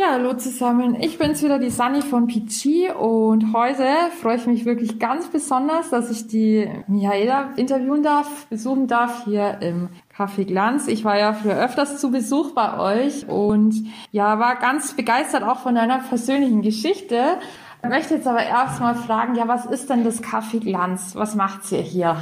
Ja, hallo zusammen. Ich bin's wieder, die Sunny von PG und heute freue ich mich wirklich ganz besonders, dass ich die Michaela interviewen darf, besuchen darf hier im Café Glanz. Ich war ja für öfters zu Besuch bei euch und ja, war ganz begeistert auch von deiner persönlichen Geschichte. Ich möchte jetzt aber erstmal fragen, ja, was ist denn das Café Glanz? Was macht's ihr hier?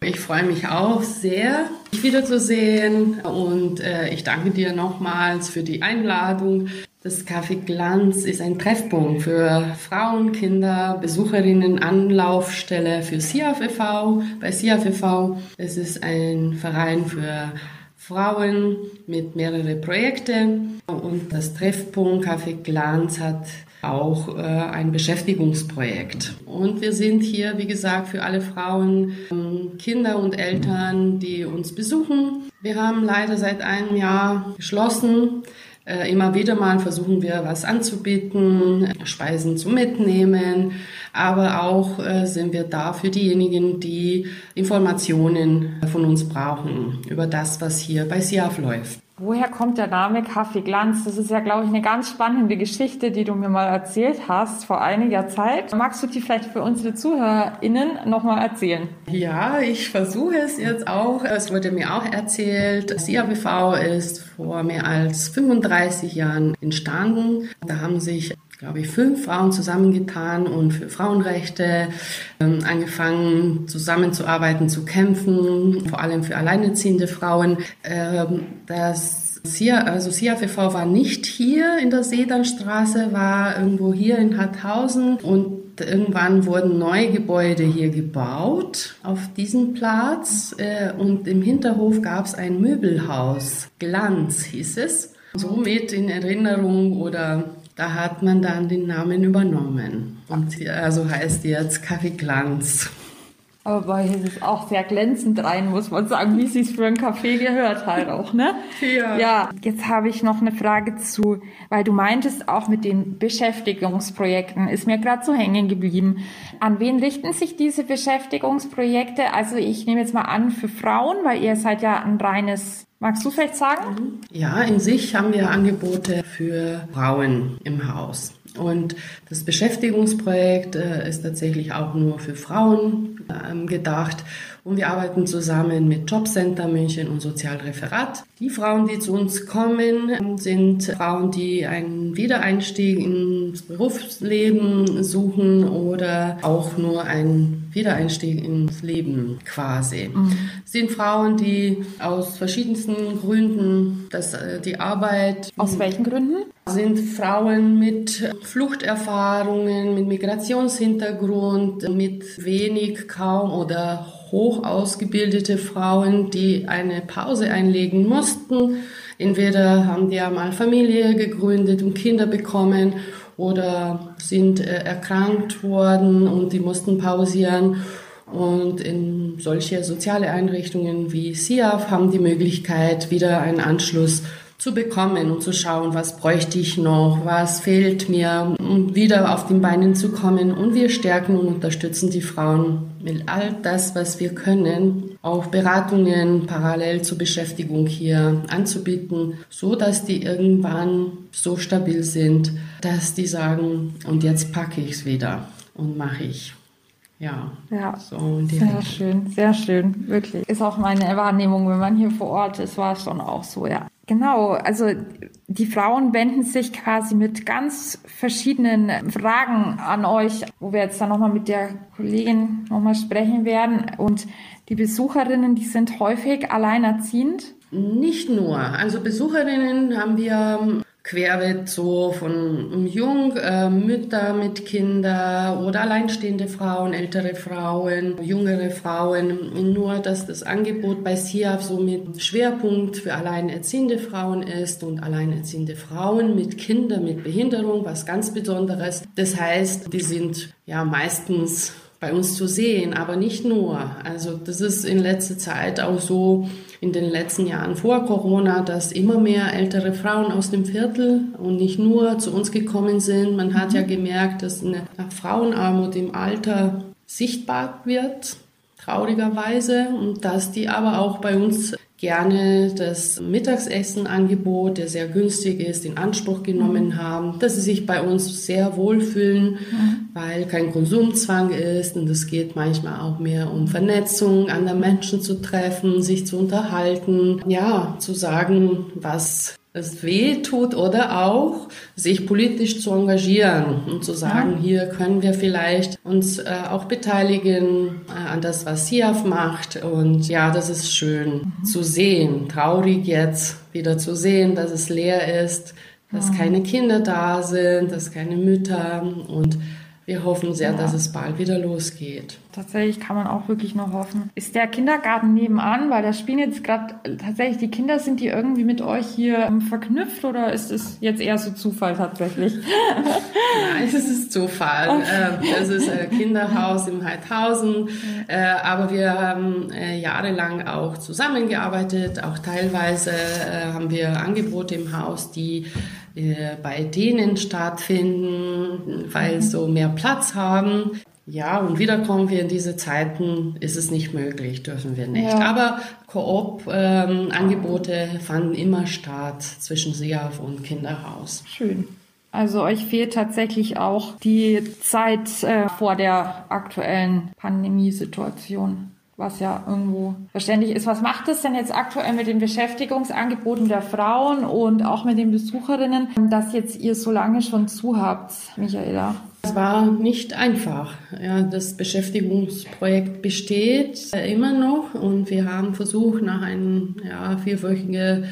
Ich freue mich auch sehr, dich wiederzusehen und äh, ich danke dir nochmals für die Einladung. Das Café Glanz ist ein Treffpunkt für Frauen, Kinder, Besucherinnen, Anlaufstelle für SIAF e.V. Bei SIAF e.V. Es ein Verein für Frauen mit mehreren Projekten und das Treffpunkt Café Glanz hat auch äh, ein Beschäftigungsprojekt. Und wir sind hier, wie gesagt, für alle Frauen, ähm, Kinder und Eltern, die uns besuchen. Wir haben leider seit einem Jahr geschlossen. Äh, immer wieder mal versuchen wir was anzubieten, Speisen zu mitnehmen, aber auch äh, sind wir da für diejenigen, die Informationen von uns brauchen über das, was hier bei SIAF läuft. Woher kommt der Name Kaffee Glanz? Das ist ja, glaube ich, eine ganz spannende Geschichte, die du mir mal erzählt hast vor einiger Zeit. Magst du die vielleicht für unsere ZuhörerInnen nochmal erzählen? Ja, ich versuche es jetzt auch. Es wurde mir auch erzählt, das IABV ist vor mehr als 35 Jahren entstanden. Da haben sich glaube ich, fünf Frauen zusammengetan und für Frauenrechte ähm, angefangen, zusammenzuarbeiten, zu kämpfen, vor allem für alleinerziehende Frauen. Ähm, das SIA, also SIA-FV war nicht hier in der Sedanstraße, war irgendwo hier in Harthausen und irgendwann wurden neue Gebäude hier gebaut auf diesem Platz äh, und im Hinterhof gab es ein Möbelhaus. Glanz hieß es. Somit in Erinnerung oder da hat man dann den Namen übernommen. Und also heißt jetzt Kaffee Glanz. Aber bei ist es auch sehr glänzend rein, muss man sagen, wie es sich für einen Kaffee gehört halt auch, ne? ja. Ja, jetzt habe ich noch eine Frage zu, weil du meintest auch mit den Beschäftigungsprojekten, ist mir gerade so hängen geblieben. An wen richten sich diese Beschäftigungsprojekte? Also ich nehme jetzt mal an für Frauen, weil ihr seid ja ein reines Magst du vielleicht sagen? Ja, in sich haben wir Angebote für Frauen im Haus. Und das Beschäftigungsprojekt äh, ist tatsächlich auch nur für Frauen ähm, gedacht. Und wir arbeiten zusammen mit Jobcenter München und Sozialreferat. Die Frauen, die zu uns kommen, ähm, sind Frauen, die einen Wiedereinstieg ins Berufsleben suchen oder auch nur einen Wiedereinstieg ins Leben quasi. Mhm. Sind Frauen, die aus verschiedensten Gründen dass äh, die Arbeit. Aus welchen Gründen? Sind Frauen mit Fluchterfahrungen, mit Migrationshintergrund, mit wenig, kaum oder hoch ausgebildete Frauen, die eine Pause einlegen mussten. Entweder haben die ja mal Familie gegründet und Kinder bekommen oder sind äh, erkrankt worden und die mussten pausieren. Und in solche soziale Einrichtungen wie SIAF haben die Möglichkeit, wieder einen Anschluss zu bekommen und zu schauen, was bräuchte ich noch, was fehlt mir, um wieder auf den Beinen zu kommen. Und wir stärken und unterstützen die Frauen mit all das, was wir können, auch Beratungen parallel zur Beschäftigung hier anzubieten, so dass die irgendwann so stabil sind, dass die sagen, und jetzt packe ich es wieder und mache ich. Ja, ja so sehr schön, sehr schön, wirklich. Ist auch meine Wahrnehmung, wenn man hier vor Ort ist, war es schon auch so, ja. Genau, also die Frauen wenden sich quasi mit ganz verschiedenen Fragen an euch, wo wir jetzt dann nochmal mit der Kollegin nochmal sprechen werden. Und die Besucherinnen, die sind häufig alleinerziehend. Nicht nur. Also Besucherinnen haben wir querbeet so von jung, äh, Mütter mit Kindern oder alleinstehende Frauen, ältere Frauen, jüngere Frauen. Nur, dass das Angebot bei SIAF so mit Schwerpunkt für alleinerziehende Frauen ist und alleinerziehende Frauen mit Kindern mit Behinderung, was ganz Besonderes. Das heißt, die sind ja meistens bei uns zu sehen, aber nicht nur. Also das ist in letzter Zeit auch so in den letzten Jahren vor Corona, dass immer mehr ältere Frauen aus dem Viertel und nicht nur zu uns gekommen sind. Man hat ja gemerkt, dass eine Frauenarmut im Alter sichtbar wird, traurigerweise, und dass die aber auch bei uns gerne das Mittagsessenangebot, der sehr günstig ist, in Anspruch genommen mhm. haben, dass sie sich bei uns sehr wohlfühlen, mhm. weil kein Konsumzwang ist und es geht manchmal auch mehr um Vernetzung, andere Menschen zu treffen, sich zu unterhalten, ja, zu sagen, was es weh tut oder auch sich politisch zu engagieren und zu sagen, hier können wir vielleicht uns äh, auch beteiligen äh, an das, was SIAF macht. Und ja, das ist schön mhm. zu sehen, traurig jetzt wieder zu sehen, dass es leer ist, dass mhm. keine Kinder da sind, dass keine Mütter und wir hoffen sehr, ja. dass es bald wieder losgeht. Tatsächlich kann man auch wirklich nur hoffen. Ist der Kindergarten nebenan, weil da spielen jetzt gerade tatsächlich die Kinder, sind die irgendwie mit euch hier ähm, verknüpft oder ist es jetzt eher so Zufall tatsächlich? Nein, es ist Zufall. Okay. Ähm, es ist ein Kinderhaus im Heidhausen, äh, aber wir haben äh, jahrelang auch zusammengearbeitet. Auch teilweise äh, haben wir Angebote im Haus, die bei denen stattfinden, weil so mehr Platz haben. Ja, und wieder kommen wir in diese Zeiten, ist es nicht möglich, dürfen wir nicht. Ja. Aber Koop-Angebote ähm, fanden immer statt zwischen SEAF und Kinderhaus. Schön. Also euch fehlt tatsächlich auch die Zeit äh, vor der aktuellen Pandemiesituation was ja irgendwo verständlich ist. Was macht es denn jetzt aktuell mit den Beschäftigungsangeboten der Frauen und auch mit den Besucherinnen, dass jetzt ihr so lange schon zu habt, Michaela? Es war nicht einfach. Ja, das Beschäftigungsprojekt besteht immer noch und wir haben versucht, nach einem ja, vierwöchigen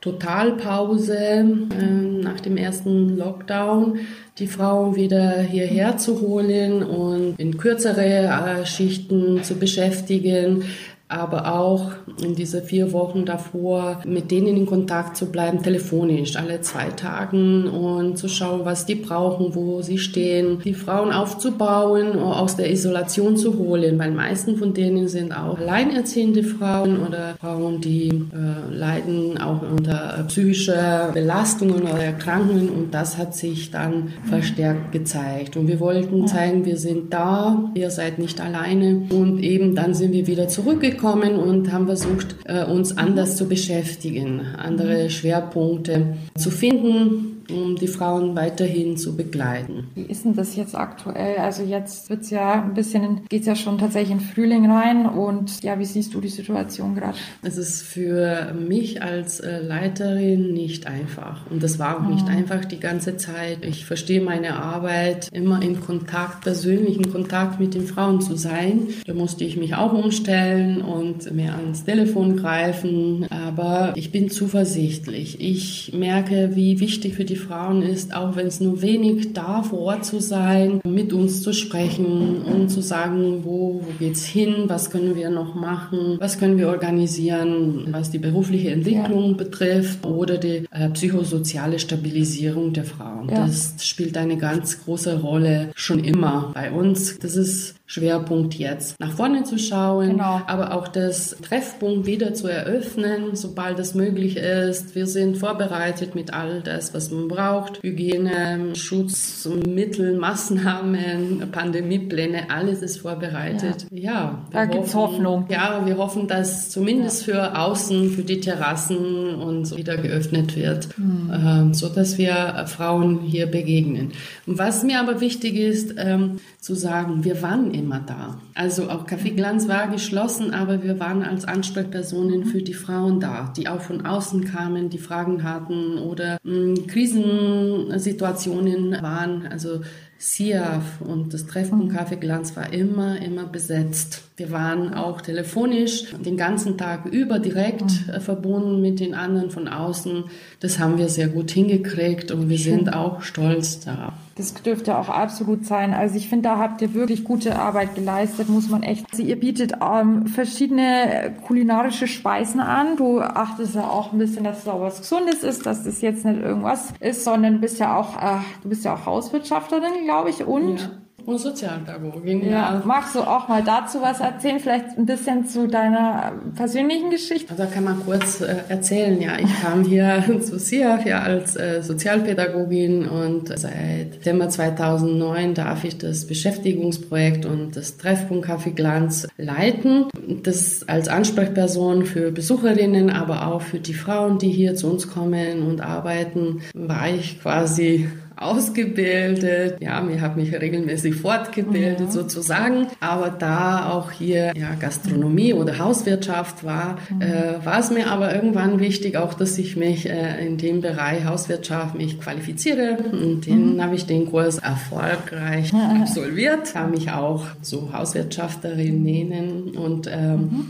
Totalpause äh, nach dem ersten Lockdown die Frauen wieder hierher zu holen und in kürzere äh, Schichten zu beschäftigen, aber auch in diese vier Wochen davor mit denen in Kontakt zu bleiben, telefonisch, alle zwei Tagen und zu schauen, was die brauchen, wo sie stehen, die Frauen aufzubauen, aus der Isolation zu holen, weil meisten von denen sind auch alleinerziehende Frauen oder Frauen, die äh, leiden auch unter psychischer Belastungen oder Erkrankungen und das hat sich dann verstärkt gezeigt. Und wir wollten zeigen, wir sind da, ihr seid nicht alleine und eben dann sind wir wieder zurückgekommen gekommen und haben versucht, äh, uns anders zu beschäftigen, andere Schwerpunkte zu finden um die Frauen weiterhin zu begleiten. Wie ist denn das jetzt aktuell? Also jetzt wird's ja ein bisschen, geht's ja schon tatsächlich in Frühling rein und ja, wie siehst du die Situation gerade? Es ist für mich als äh, Leiterin nicht einfach und das war auch mhm. nicht einfach die ganze Zeit. Ich verstehe meine Arbeit immer in Kontakt, persönlichen Kontakt mit den Frauen zu sein. Da musste ich mich auch umstellen und mehr ans Telefon greifen, aber ich bin zuversichtlich. Ich merke, wie wichtig für die Frauen ist, auch wenn es nur wenig da vor Ort zu sein, mit uns zu sprechen und zu sagen, wo, wo geht's hin, was können wir noch machen, was können wir organisieren, was die berufliche Entwicklung ja. betrifft oder die äh, psychosoziale Stabilisierung der Frauen. Ja. Das spielt eine ganz große Rolle schon immer bei uns. Das ist Schwerpunkt jetzt nach vorne zu schauen, genau. aber auch das Treffpunkt wieder zu eröffnen, sobald es möglich ist. Wir sind vorbereitet mit all das, was man braucht. Hygiene, Schutzmittel, Maßnahmen, Pandemiepläne, alles ist vorbereitet. Ja, ja da gibt es Hoffnung. Ja, wir hoffen, dass zumindest ja. für außen, für die Terrassen und so wieder geöffnet wird, mhm. äh, so dass wir Frauen hier begegnen. Und was mir aber wichtig ist, ähm, zu sagen, wir waren immer da. Also auch Café Glanz war geschlossen, aber wir waren als Ansprechpersonen für die Frauen da, die auch von außen kamen, die Fragen hatten oder mh, hm, Krisensituationen waren. Also SIAF und das Treffpunkt Café Glanz war immer, immer besetzt. Wir waren auch telefonisch den ganzen Tag über direkt mhm. Äh, verbunden mit den anderen von außen. Das haben wir sehr gut hingekriegt und wir sind auch stolz darauf. Das dürfte auch absolut sein. Also ich finde, da habt ihr wirklich gute Arbeit geleistet, muss man echt. Also ihr bietet ähm, verschiedene kulinarische Speisen an. Du achtest ja auch ein bisschen, dass es auch was Gesundes ist, dass das jetzt nicht irgendwas ist, sondern du bist ja auch, äh, du bist ja auch Hauswirtschafterin, glaube ich, und ja und Sozialpädagogin. Ja. ja. Magst du auch mal dazu was erzählen? Vielleicht ein bisschen zu deiner persönlichen Geschichte? Da kann man kurz äh, erzählen. Ja, ich kam hier zu SIAF ja als äh, Sozialpädagogin und seit Dezember 2009 darf ich das Beschäftigungsprojekt und das Treffpunkt Kaffee Glanz leiten. Das als Ansprechperson für Besucherinnen, aber auch für die Frauen, die hier zu uns kommen und arbeiten, war ich quasi ausgebildet. Ja, mir habe mich regelmäßig fortgebildet ja. sozusagen. Aber da auch hier ja, Gastronomie oder Hauswirtschaft war, mhm. äh, war es mir aber irgendwann wichtig, auch dass ich mich äh, in dem Bereich Hauswirtschaft mich qualifiziere. Und den mhm. habe ich den Kurs erfolgreich ja. absolviert, kann mich auch so Hauswirtschafterin nennen und ähm, mhm.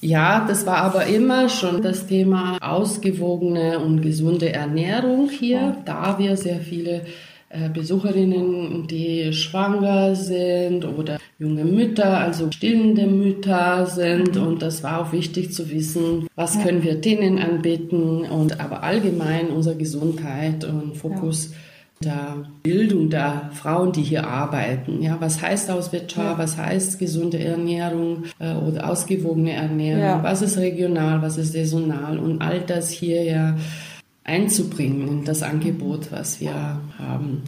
Ja, das war aber immer schon das Thema ausgewogene und gesunde Ernährung hier, da wir sehr viele äh, Besucherinnen, die schwanger sind oder junge Mütter, also stillende Mütter sind. Mhm. Und das war auch wichtig zu wissen, was können wir denen anbieten und aber allgemein unsere Gesundheit und Fokus. Ja der Bildung der Frauen, die hier arbeiten. Ja, was heißt Hauswirtschaft? Ja. Was heißt gesunde Ernährung äh, oder ausgewogene Ernährung? Ja. Was ist regional? Was ist saisonal? Und all das hier ja einzubringen in das Angebot, was wir haben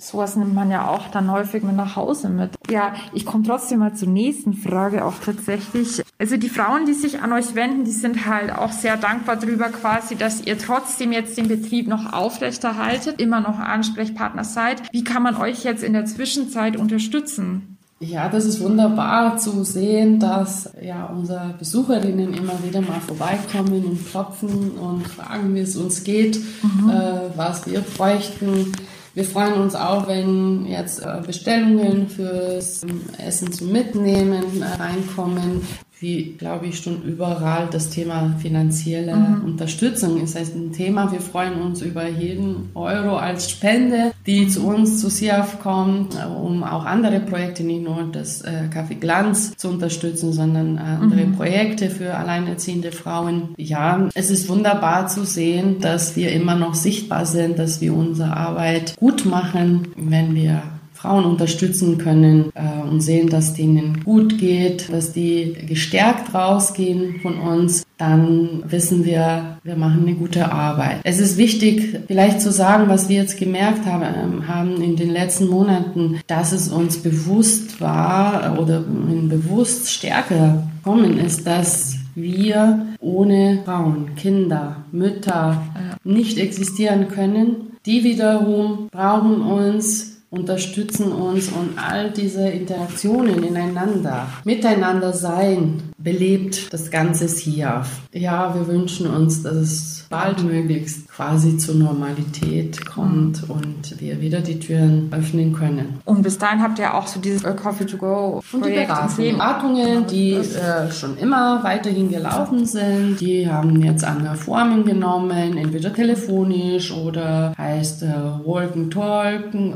sowas nimmt man ja auch dann häufig mit nach Hause mit. Ja, ich komme trotzdem mal zur nächsten Frage auch tatsächlich. Also die Frauen, die sich an euch wenden, die sind halt auch sehr dankbar darüber quasi, dass ihr trotzdem jetzt den Betrieb noch aufrechterhaltet, immer noch Ansprechpartner seid. Wie kann man euch jetzt in der Zwischenzeit unterstützen? Ja, das ist wunderbar zu sehen, dass ja unsere Besucherinnen immer wieder mal vorbeikommen und klopfen und fragen, wie es uns geht, mhm. äh, was wir bräuchten. Wir freuen uns auch, wenn jetzt äh, Bestellungen fürs Essen zum Mitnehmen äh, reinkommen wie, glaube ich, schon überall das Thema finanzielle mhm. Unterstützung ist ein Thema. Wir freuen uns über jeden Euro als Spende, die zu uns, zu SIAF kommt, um auch andere Projekte, nicht nur das äh, Café Glanz zu unterstützen, sondern äh, andere mhm. Projekte für alleinerziehende Frauen. Ja, es ist wunderbar zu sehen, dass wir immer noch sichtbar sind, dass wir unsere Arbeit gut machen, wenn wir Frauen unterstützen können äh, und sehen, dass denen gut geht, dass die gestärkt rausgehen von uns, dann wissen wir, wir machen eine gute Arbeit. Es ist wichtig, vielleicht zu sagen, was wir jetzt gemerkt haben, ähm, haben in den letzten Monaten, dass es uns bewusst war oder bewusst stärker gekommen ist, dass wir ohne Frauen, Kinder, Mütter nicht existieren können. Die wiederum brauchen uns unterstützen uns und all diese Interaktionen ineinander, miteinander sein, belebt das Ganze hier. Ja, wir wünschen uns, dass es baldmöglichst quasi zur Normalität kommt und wir wieder die Türen öffnen können. Und bis dahin habt ihr auch so dieses Coffee to Go und die Beratungen, die äh, schon immer weiterhin gelaufen sind, die haben jetzt andere Formen genommen, entweder telefonisch oder heißt äh, Walken Talken,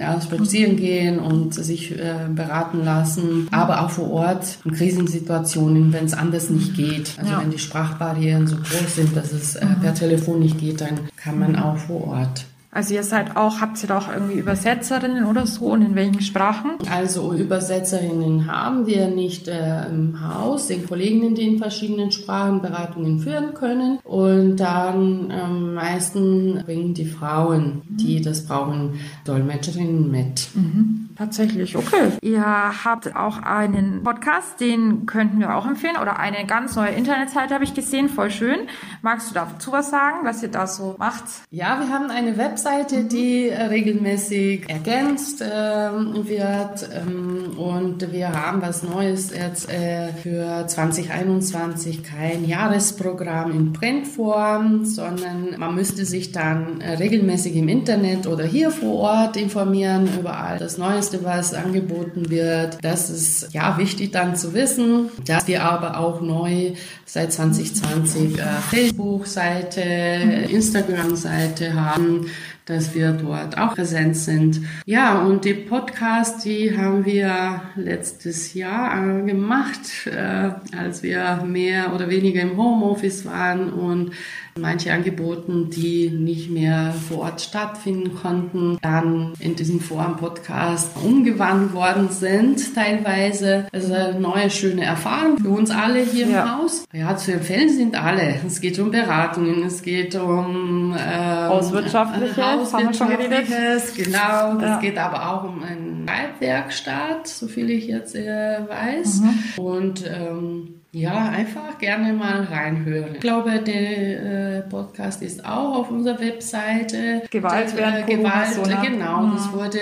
ähm, spazieren gehen und sich äh, beraten lassen, aber auch vor Ort in Krisensituationen, wenn es anders nicht geht. Also ja. wenn die Sprachbarrieren so groß sind, dass es äh, per Telefon nicht geht, dann kann man auch vor Ort. Also ihr seid auch, habt ihr auch irgendwie Übersetzerinnen oder so und in welchen Sprachen? Also Übersetzerinnen haben wir nicht äh, im Haus, den Kollegen, die in verschiedenen Sprachen Beratungen führen können. Und dann am ähm, meisten bringen die Frauen, die das brauchen, Dolmetscherinnen mit. Mhm. Tatsächlich, okay. Ihr habt auch einen Podcast, den könnten wir auch empfehlen oder eine ganz neue Internetseite habe ich gesehen, voll schön. Magst du dazu was sagen, was ihr da so macht? Ja, wir haben eine Webseite, die äh, regelmäßig ergänzt äh, wird ähm, und wir haben was Neues jetzt äh, für 2021, kein Jahresprogramm in Printform, sondern man müsste sich dann äh, regelmäßig im Internet oder hier vor Ort informieren über all das Neueste Neueste, was angeboten wird. Das ist ja wichtig dann zu wissen, dass wir aber auch neu seit 2020 äh, Facebook-Seite, Instagram-Seite haben, dass wir dort auch präsent sind. Ja, und die Podcast, die haben wir letztes Jahr äh, gemacht, äh, als wir mehr oder weniger im Homeoffice waren und manche Angebote, die nicht mehr vor Ort stattfinden konnten, dann in diesem Forum-Podcast umgewandelt worden sind, teilweise. Also eine neue, schöne Erfahrung für uns alle hier ja. im Haus. Ja, zu empfehlen sind alle. Es geht um Beratungen, es geht um ähm, Hauswirtschaftliches, Hauswirtschaftliches genau. Es ja. geht aber auch um eine Reitwerkstatt, so viel ich jetzt äh, weiß. Mhm. Und ähm, ja, einfach gerne mal reinhören. Ich glaube, der äh, Podcast ist auch auf unserer Webseite. Gewalt während äh, Gewalt, genau. Mhm. Das wurde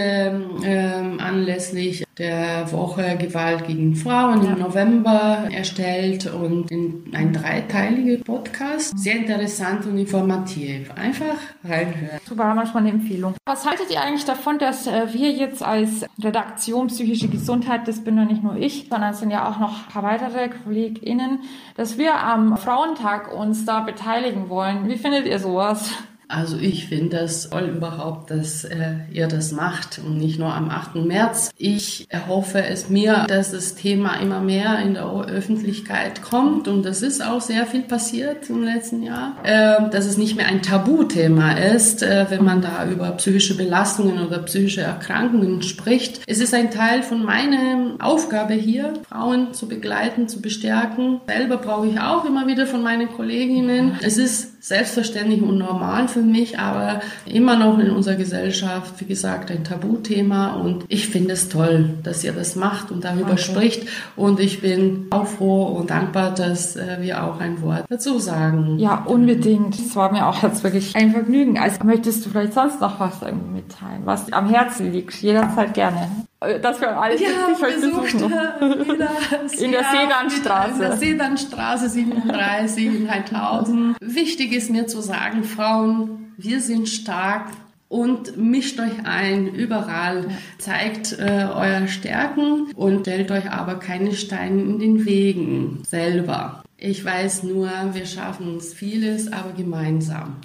ähm, anlässlich der Woche Gewalt gegen Frauen ja. im November erstellt und in ein dreiteiliger Podcast. Sehr interessant und informativ. Einfach reinhören. Super, haben wir schon eine Empfehlung. Was haltet ihr eigentlich davon, dass äh, wir jetzt als Redaktion psychische Gesundheit, das bin ja nicht nur ich, sondern es sind ja auch noch ein paar weitere KollegInnen, dass wir am Frauentag uns da beteiligen wollen. Wie findet ihr sowas? Also ich finde es toll überhaupt, dass äh, ihr das macht und nicht nur am 8. März. Ich erhoffe es mir, dass das Thema immer mehr in der Öffentlichkeit kommt und das ist auch sehr viel passiert im letzten Jahr, äh, dass es nicht mehr ein Tabuthema ist, äh, wenn man da über psychische Belastungen oder psychische Erkrankungen spricht. Es ist ein Teil von meiner Aufgabe hier, Frauen zu begleiten, zu bestärken. Selber brauche ich auch immer wieder von meinen Kolleginnen. Es ist selbstverständlich und normal für mich, aber immer noch in unserer Gesellschaft, wie gesagt, ein Tabuthema. Und ich finde es toll, dass ihr das macht und darüber okay. spricht. Und ich bin auch froh und dankbar, dass äh, wir auch ein Wort dazu sagen. Ja, unbedingt. Es war mir auch jetzt wirklich ein Vergnügen. Also möchtest du vielleicht sonst noch was irgendwie mitteilen, was am Herzen liegt? Jederzeit gerne. Äh, das für alle ja, ich besucht, in der Sedanstraße. In der Sedanstraße 37 in Heidhausen. Wichtig ist mir zu sagen, Frauen, wir sind stark und mischt euch ein überall, zeigt äh, euer Stärken und stellt euch aber keine Steine in den Wegen selber. Ich weiß nur, wir schaffen uns vieles, aber gemeinsam.